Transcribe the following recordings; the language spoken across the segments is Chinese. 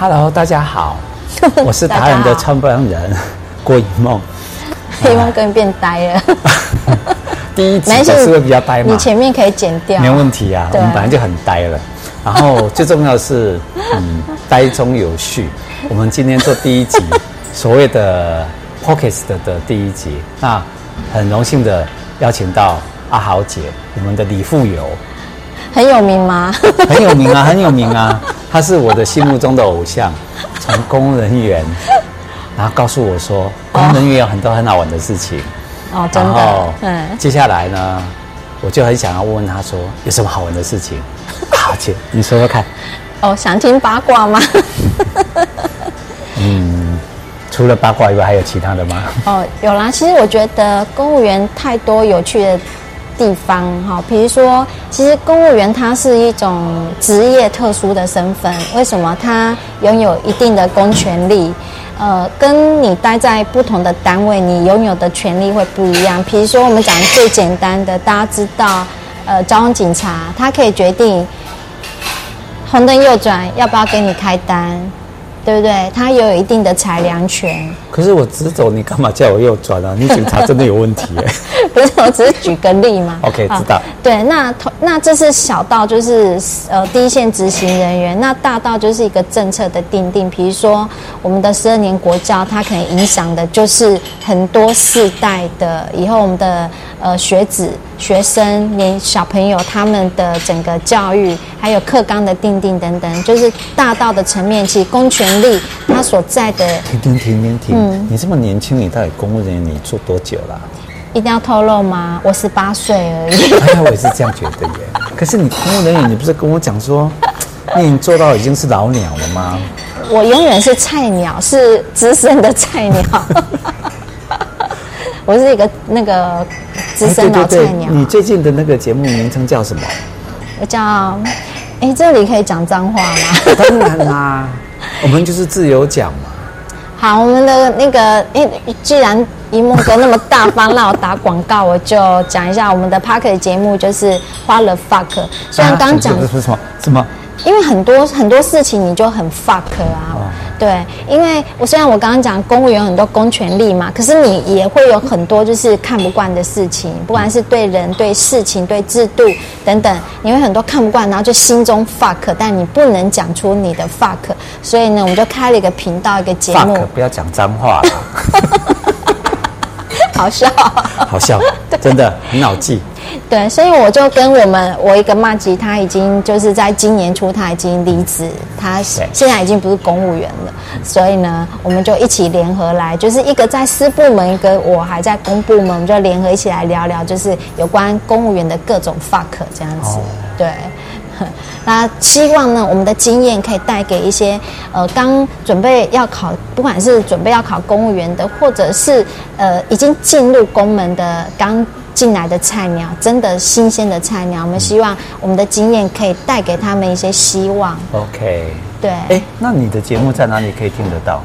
Hello，大家好，我是达人的创办人 郭一梦。一梦跟变呆了。第一集是会比较呆嘛？你前面可以剪掉，没问题啊。我们本来就很呆了。然后最重要的是，嗯，呆中有序。我们今天做第一集，所谓的 p o c k e t 的第一集，那很荣幸的邀请到阿豪姐，我们的李富有。很有名吗？很有名啊，很有名啊！他是我的心目中的偶像。从公务人员，然后告诉我说，公务人员有很多很好玩的事情。哦，真的。嗯。接下来呢，我就很想要问问他说，有什么好玩的事情？好姐，你说说看。哦，想听八卦吗？嗯，除了八卦以外，还有其他的吗？哦，有啦。其实我觉得公务员太多有趣的。地方哈，比如说，其实公务员他是一种职业特殊的身份，为什么？他拥有一定的公权力，呃，跟你待在不同的单位，你拥有的权利会不一样。比如说，我们讲最简单的，大家知道，呃，交通警察他可以决定红灯右转要不要给你开单。对不对？他也有一定的裁量权。可是我直走，你干嘛叫我右转啊？你警察真的有问题哎！不是，我只是举个例嘛。OK，知道。对，那那这是小到就是呃第一线执行人员，那大到就是一个政策的定定。比如说我们的十二年国教，它可能影响的就是很多世代的以后我们的呃学子。学生连小朋友他们的整个教育，还有课纲的定定等等，就是大道的层面，其实公权力他所在的。停停停停停！嗯，你这么年轻，你到底公务人员你做多久了？一定要透露吗？我十八岁而已。哎呀，我也是这样觉得耶。可是你公务人员，你不是跟我讲说，你已经做到已经是老鸟了吗？我永远是菜鸟，是资深的菜鸟。我是一个那个资深老菜鸟。对对对，你最近的那个节目名称叫什么？我叫……哎，这里可以讲脏话吗？当然啦，我们就是自由讲嘛。好，我们的那个，哎，既然一梦哥那么大方让我打广告，我就讲一下我们的 Podcast 节目，就是花了 fuck。虽然刚讲什么什么什么。因为很多很多事情你就很 fuck 啊，哦、对，因为我虽然我刚刚讲公务员有很多公权力嘛，可是你也会有很多就是看不惯的事情，不管是对人、对事情、对制度等等，你会很多看不惯，然后就心中 fuck，但你不能讲出你的 fuck，所以呢，我们就开了一个频道，一个节目，不要讲脏话了，好笑，好笑，真的很好记。对，所以我就跟我们我一个麻吉，他已经就是在今年初他已经离职，他现在已经不是公务员了，所以呢，我们就一起联合来，就是一个在私部门，一个我还在公部门，我们就联合一起来聊聊，就是有关公务员的各种 fuck 这样子。对，那希望呢，我们的经验可以带给一些呃刚准备要考，不管是准备要考公务员的，或者是呃已经进入公门的刚。进来的菜鸟，真的新鲜的菜鸟，我们希望我们的经验可以带给他们一些希望。OK，对。哎，那你的节目在哪里可以听得到？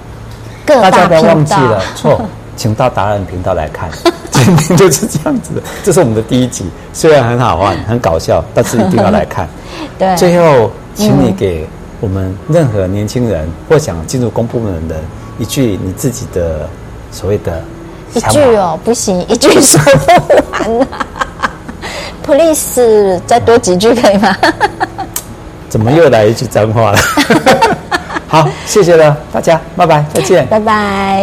大家不要忘记了，错，请到达人频道来看。今天就是这样子的，这是我们的第一集，虽然很好玩、很搞笑，但是一定要来看。对。最后，请你给我们任何年轻人或想进入公部门的人一句你自己的所谓的。一句哦，不行，一句说不完啊。Please，再多几句可以吗？怎么又来一句脏话了？好，谢谢了大家，拜拜，再见，拜拜。